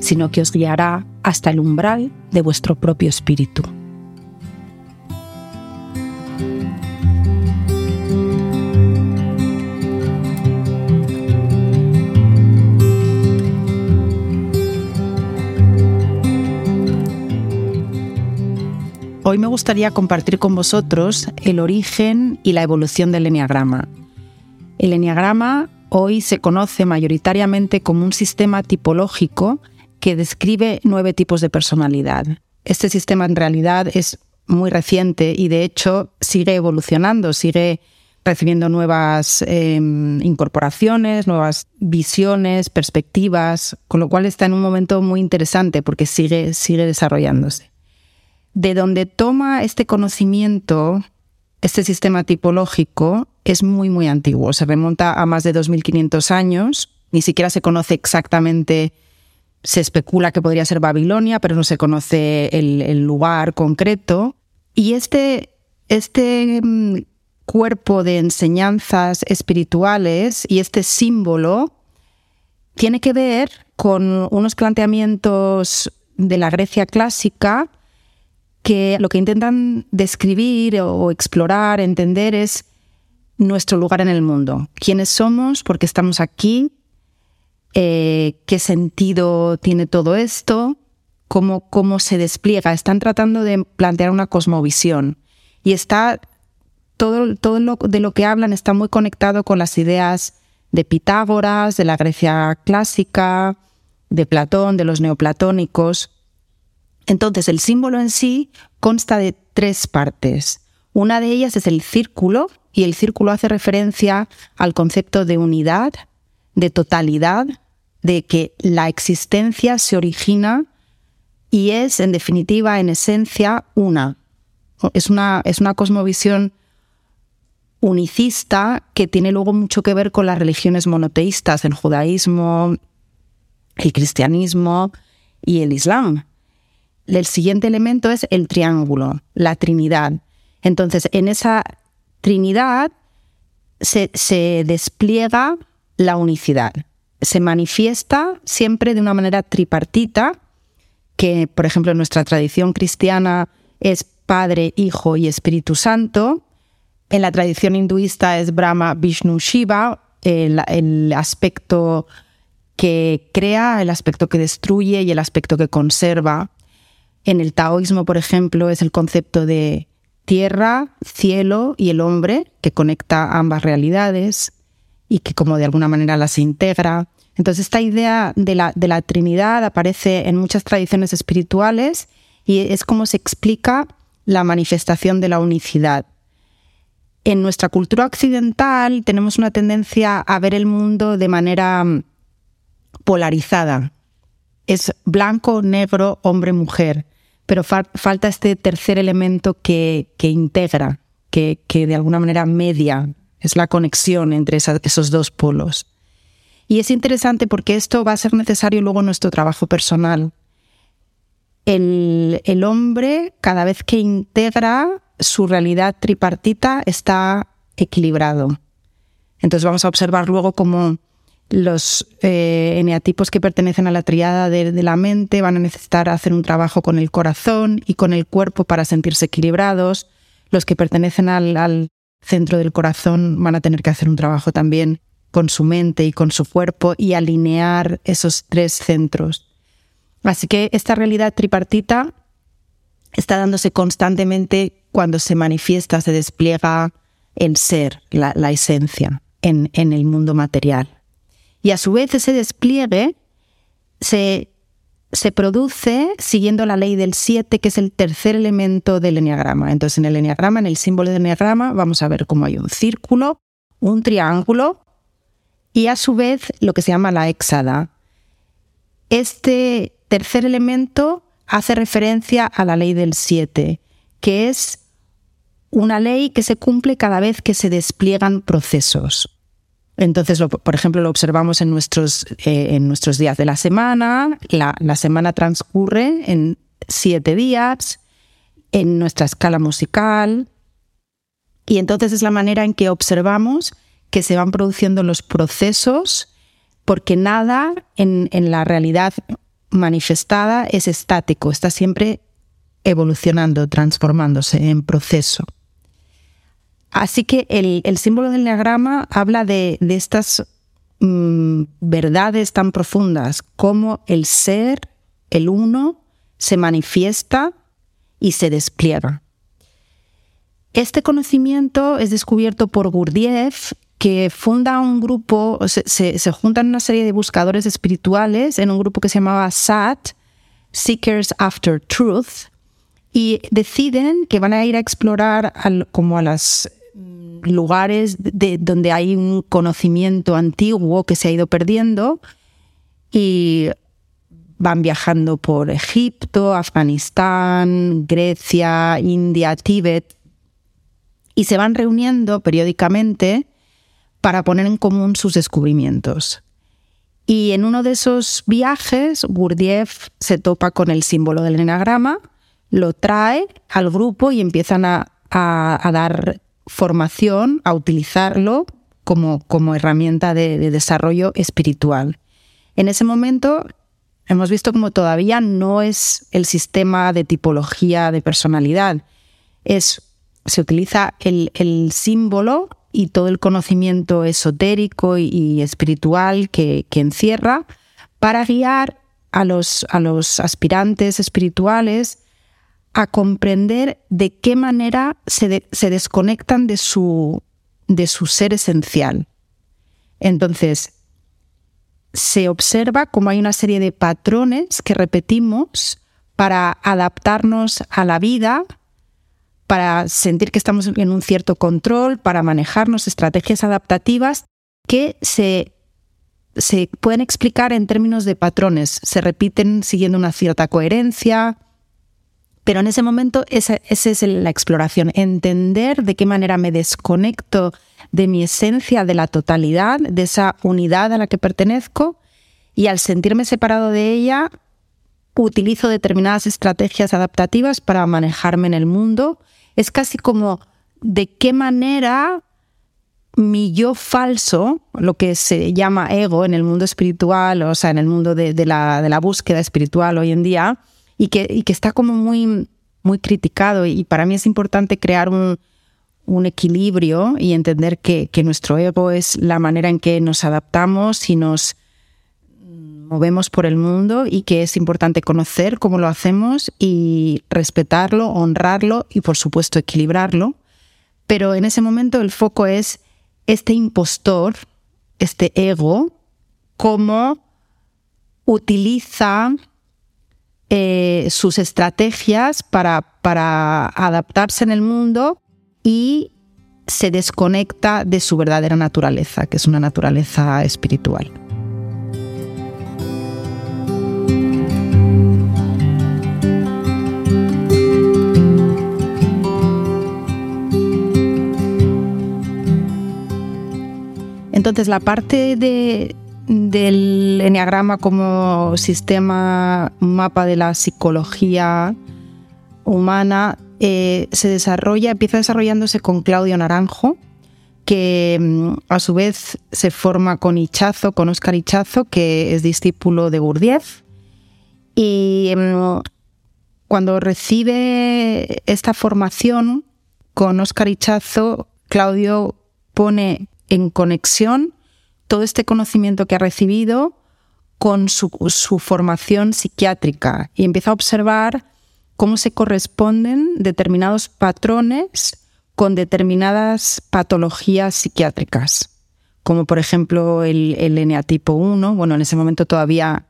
sino que os guiará hasta el umbral de vuestro propio espíritu. Hoy me gustaría compartir con vosotros el origen y la evolución del Enneagrama. El Enneagrama hoy se conoce mayoritariamente como un sistema tipológico que describe nueve tipos de personalidad. Este sistema en realidad es muy reciente y de hecho sigue evolucionando, sigue recibiendo nuevas em, incorporaciones, nuevas visiones, perspectivas, con lo cual está en un momento muy interesante porque sigue, sigue desarrollándose de donde toma este conocimiento, este sistema tipológico, es muy, muy antiguo. Se remonta a más de 2.500 años. Ni siquiera se conoce exactamente, se especula que podría ser Babilonia, pero no se conoce el, lugar concreto. Y este, este mm, cuerpo de enseñanzas espirituales y este símbolo tiene que ver con unos planteamientos de la Grecia clásica que lo que intentan describir o explorar, entender es nuestro lugar en el mundo. ¿Quiénes somos? ¿Por qué estamos aquí? Eh, ¿Qué sentido tiene todo esto? ¿Cómo, ¿Cómo se despliega? Están tratando de plantear una cosmovisión. Y está todo, todo lo, de lo que hablan está muy conectado con las ideas de Pitágoras, de la Grecia clásica, de Platón, de los neoplatónicos. Entonces, el símbolo en sí consta de tres partes. Una de ellas es el círculo, y el círculo hace referencia al concepto de unidad, de totalidad, de que la existencia se origina y es, en definitiva, en esencia, una. Es una, es una cosmovisión unicista que tiene luego mucho que ver con las religiones monoteístas, el judaísmo, el cristianismo y el islam el siguiente elemento es el triángulo, la Trinidad. Entonces, en esa Trinidad se, se despliega la unicidad. Se manifiesta siempre de una manera tripartita, que por ejemplo en nuestra tradición cristiana es Padre, Hijo y Espíritu Santo. En la tradición hinduista es Brahma, Vishnu, Shiva, el, el, aspecto que crea, el aspecto que destruye y el aspecto que conserva. En el taoísmo, por ejemplo, es el concepto de tierra, cielo y el hombre, que conecta ambas realidades y que como de alguna manera las integra. Entonces esta idea de la, de la Trinidad aparece en muchas tradiciones espirituales y es como se explica la manifestación de la unicidad. En nuestra cultura occidental tenemos una tendencia a ver el mundo de manera mm, polarizada. Es blanco, negro, hombre, mujer pero falta este tercer elemento que, integra, que, de alguna manera media, es la conexión entre esos dos polos. Y es interesante porque esto va a ser necesario luego en nuestro trabajo personal. El, hombre, cada vez que integra su realidad tripartita, está equilibrado. Entonces vamos a observar luego cómo los eh, eneatipos que pertenecen a la triada de, la mente van a necesitar hacer un trabajo con el corazón y con el cuerpo para sentirse equilibrados. Los que pertenecen al, centro del corazón van a tener que hacer un trabajo también con su mente y con su cuerpo y alinear esos tres centros. Así que esta realidad tripartita está dándose constantemente cuando se manifiesta, se despliega el ser, la, esencia en el mundo material. Y a su vez ese despliegue se, se produce siguiendo la ley del 7, que es el tercer elemento del enneagrama. Entonces, en el enneagrama, en el símbolo del enneagrama, vamos a ver cómo hay un círculo, un triángulo y a su vez lo que se llama la hexada. Este tercer elemento hace referencia a la ley del 7, que es una ley que se cumple cada vez que se despliegan procesos. Entonces, por ejemplo, lo observamos en nuestros, eh, en nuestros días de la semana. La, la semana transcurre en siete días, en nuestra escala musical. Y entonces es la manera en que observamos que se van produciendo los procesos, porque nada en, en la realidad manifestada es estático, está siempre evolucionando, transformándose en proceso. Así que el, símbolo del diagrama habla de, estas mm, verdades tan profundas como el ser, el uno, se manifiesta y se despliega. Este conocimiento es descubierto por Gurdjieff, que funda un grupo, se, se, juntan una serie de buscadores espirituales en un grupo que se llamaba SAT, Seekers After Truth, y deciden que van a ir a explorar como a las lugares de, donde hay un conocimiento antiguo que se ha ido perdiendo y van viajando por Egipto, Afganistán, Grecia, India, Tíbet y se van reuniendo periódicamente para poner en común sus descubrimientos. Y en uno de esos viajes, Gurdjieff se topa con el símbolo del enagrama, lo trae al grupo y empiezan a, a dar formación a utilizarlo como, como herramienta de, desarrollo espiritual. En ese momento hemos visto como todavía no es el sistema de tipología de personalidad, es, se utiliza el, símbolo y todo el conocimiento esotérico y, espiritual que, encierra para guiar a los, a los aspirantes espirituales a comprender de qué manera se, desconectan de su, de su ser esencial. Entonces, se observa como hay una serie de patrones que repetimos para adaptarnos a la vida, para sentir que estamos en un cierto control, para manejarnos estrategias adaptativas que se, se pueden explicar en términos de patrones, se repiten siguiendo una cierta coherencia, pero en ese momento esa, es la exploración, entender de qué manera me desconecto de mi esencia, de la totalidad, de esa unidad a la que pertenezco, y al sentirme separado de ella, utilizo determinadas estrategias adaptativas para manejarme en el mundo. Es casi como de qué manera mi yo falso, lo que se llama ego en el mundo espiritual, o sea, en el mundo de, la, de la búsqueda espiritual hoy en día, y que, que está como muy, muy criticado. Y para mí es importante crear un, equilibrio y entender que, nuestro ego es la manera en que nos adaptamos y nos movemos por el mundo y que es importante conocer cómo lo hacemos y respetarlo, honrarlo y por supuesto equilibrarlo. Pero en ese momento el foco es este impostor, este ego, cómo utiliza eh, sus estrategias para, para adaptarse en el mundo y se desconecta de su verdadera naturaleza, que es una naturaleza espiritual. Entonces la parte de, del enneagrama como sistema, mapa de la psicología humana, eh, se desarrolla, empieza desarrollándose con Claudio Naranjo, que mm, a su vez se forma con Ichazo, con Oscar Ichazo, que es discípulo de Gurdjieff. Y mm, cuando recibe esta formación con Oscar Ichazo, Claudio pone en conexión todo este conocimiento que ha recibido con su, formación psiquiátrica y empieza a observar cómo se corresponden determinados patrones con determinadas patologías psiquiátricas, como por ejemplo el, el eneatipo 1, bueno, en ese momento todavía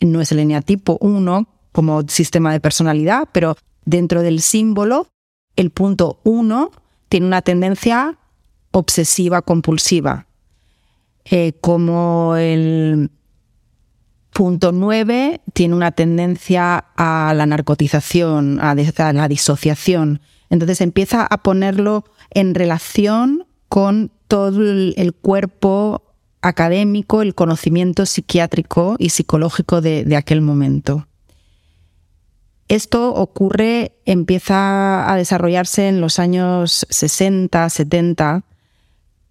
no es el eneatipo 1 como sistema de personalidad, pero dentro del símbolo, el punto 1 tiene una tendencia obsesiva compulsiva, eh, como el, Punto nueve, tiene una tendencia a la narcotización, a, la disociación. Entonces empieza a ponerlo en relación con todo el, cuerpo académico, el conocimiento psiquiátrico y psicológico de, aquel momento. Esto ocurre, empieza a desarrollarse en los años 60, 70,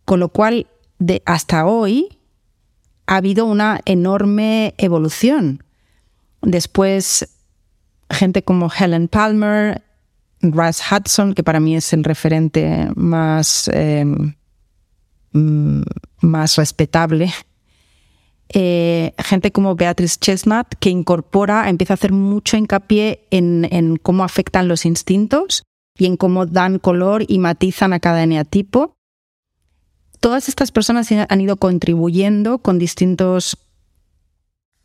con lo cual de hasta hoy ha habido una enorme evolución. Después, gente como Helen Palmer, Russ Hudson, que para mí es el referente más, eh, mm, más respetable. Eh, gente como Beatrice Chestnut, que incorpora, empieza a hacer mucho hincapié en, en cómo afectan los instintos y en cómo dan color y matizan a cada eneatipo todas estas personas han ido contribuyendo con distintos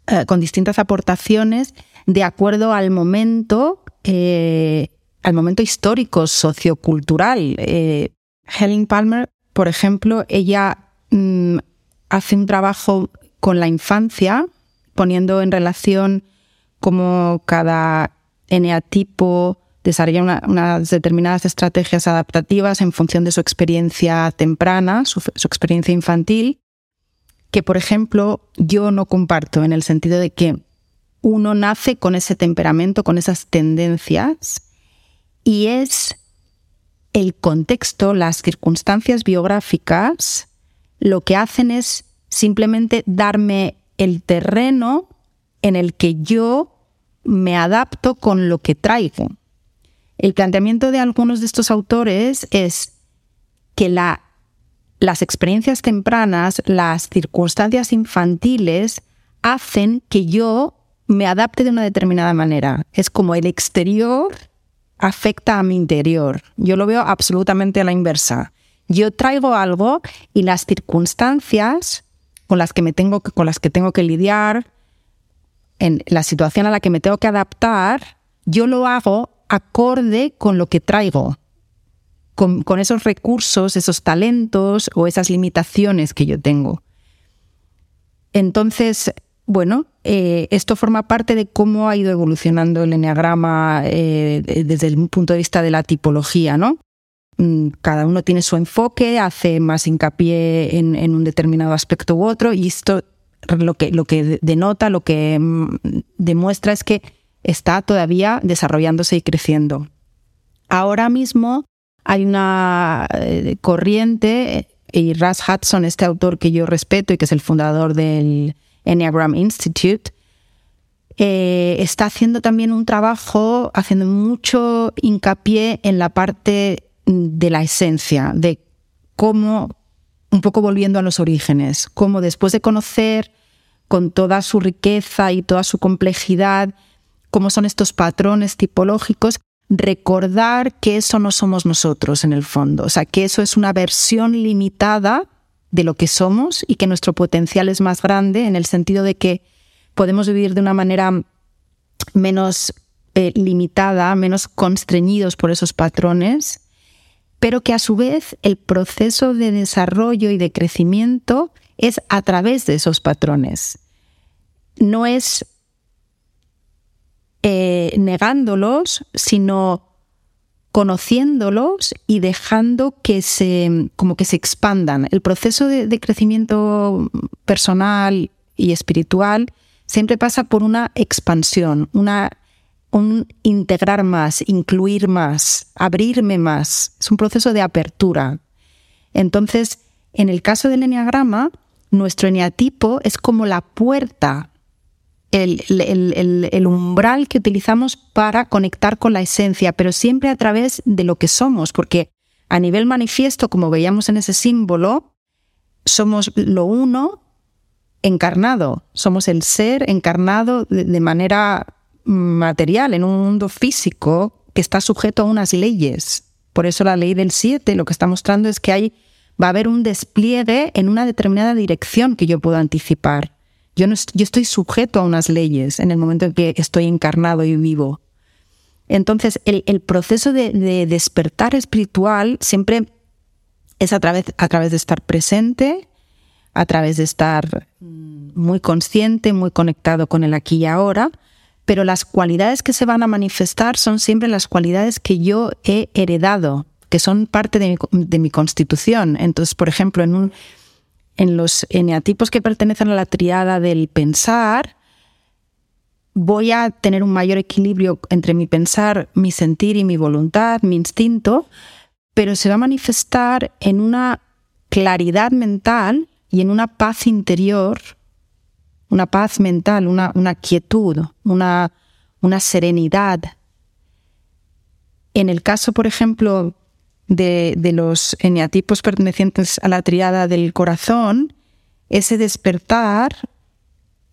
eh, con distintas aportaciones de acuerdo al momento eh, al momento histórico sociocultural. Eh, Helen Palmer por ejemplo ella mm, hace un trabajo con la infancia poniendo en relación cómo cada eneatipo desarrolla unas determinadas estrategias adaptativas en función de su experiencia temprana, su, experiencia infantil, que por ejemplo yo no comparto en el sentido de que uno nace con ese temperamento, con esas tendencias, y es el contexto, las circunstancias biográficas, lo que hacen es simplemente darme el terreno en el que yo me adapto con lo que traigo. El planteamiento de algunos de estos autores es que las experiencias tempranas, las circunstancias infantiles, hacen que yo me adapte de una determinada manera. Es como el exterior afecta a mi interior. Yo lo veo absolutamente a la inversa. Yo traigo algo y las circunstancias con las que me tengo con las que tengo que lidiar, en la situación a la que me tengo que adaptar, yo lo hago acorde con lo que traigo, con, esos recursos, esos talentos o esas limitaciones que yo tengo. Entonces, bueno, eh, esto forma parte de cómo ha ido evolucionando el enneagrama eh, desde el punto de vista de la tipología, ¿no? Mm, cada uno tiene su enfoque, hace más hincapié en, en un determinado aspecto u otro, y esto lo que, lo que denota, lo que mm, demuestra es que está todavía desarrollándose y creciendo. Ahora mismo hay una eh, corriente, y Russ Hudson, este autor que yo respeto y que es el fundador del Enneagram Institute, eh, está haciendo también un trabajo, haciendo mucho hincapié en la parte de la esencia, de cómo, un poco volviendo a los orígenes, cómo después de conocer con toda su riqueza y toda su complejidad cómo son estos patrones tipológicos, recordar que eso no somos nosotros en el fondo, o sea, que eso es una versión limitada de lo que somos y que nuestro potencial es más grande en el sentido de que podemos vivir de una manera menos eh, limitada, menos constreñidos por esos patrones, pero que a su vez el proceso de desarrollo y de crecimiento es a través de esos patrones. No es eh, negándolos, sino conociéndolos y dejando que se, como que se expandan. El proceso de, crecimiento personal y espiritual siempre pasa por una expansión, una, un integrar más, incluir más, abrirme más. Es un proceso de apertura. Entonces, en el caso del enneagrama, nuestro eneatipo es como la puerta el, umbral que utilizamos para conectar con la esencia, pero siempre a través de lo que somos, porque a nivel manifiesto, como veíamos en ese símbolo, somos lo uno encarnado, somos el ser encarnado de, manera material, en un mundo físico que está sujeto a unas leyes. Por eso la ley del 7 lo que está mostrando es que hay, va a haber un despliegue en una determinada dirección que yo puedo anticipar. Yo, estoy sujeto a unas leyes en el momento en que estoy encarnado y vivo. Entonces, el, proceso de, despertar espiritual siempre es a través, a través de estar presente, a través de estar muy consciente, muy conectado con el aquí y ahora, pero las cualidades que se van a manifestar son siempre las cualidades que yo he heredado, que son parte de mi, constitución. Entonces, por ejemplo, en, un, en los eneatipos que pertenecen a la triada del pensar, voy a tener un mayor equilibrio entre mi pensar, mi sentir y mi voluntad, mi instinto, pero se va a manifestar en una claridad mental y en una paz interior una paz mental, una, quietud, una, una serenidad. En el caso, por ejemplo, de, de, los eneatipos pertenecientes a la triada del corazón, ese despertar,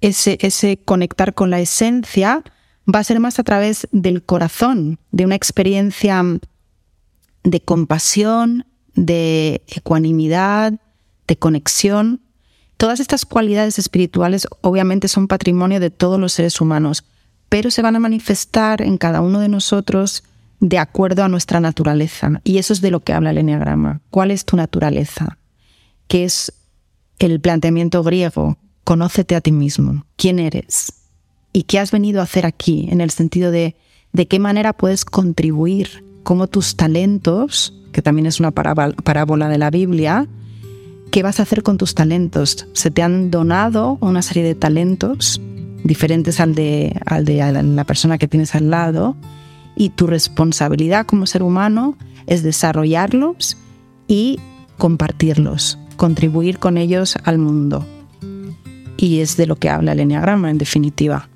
ese, ese conectar con la esencia, va a ser más a través del corazón, de una experiencia de compasión, de ecuanimidad, de conexión. Todas estas cualidades espirituales obviamente son patrimonio de todos los seres humanos, pero se van a manifestar en cada uno de nosotros de acuerdo a nuestra naturaleza. Y eso es de lo que habla el Enneagrama. ¿Cuál es tu naturaleza? Que es el planteamiento griego, conócete a ti mismo, quién eres y qué has venido a hacer aquí, en el sentido de de qué manera puedes contribuir, cómo tus talentos, que también es una parábola de la Biblia, ¿Qué vas a hacer con tus talentos? Se te han donado una serie de talentos diferentes al de, al de la persona que tienes al lado y tu responsabilidad como ser humano es desarrollarlos y compartirlos, contribuir con ellos al mundo. Y es de lo que habla el Enneagrama, en definitiva.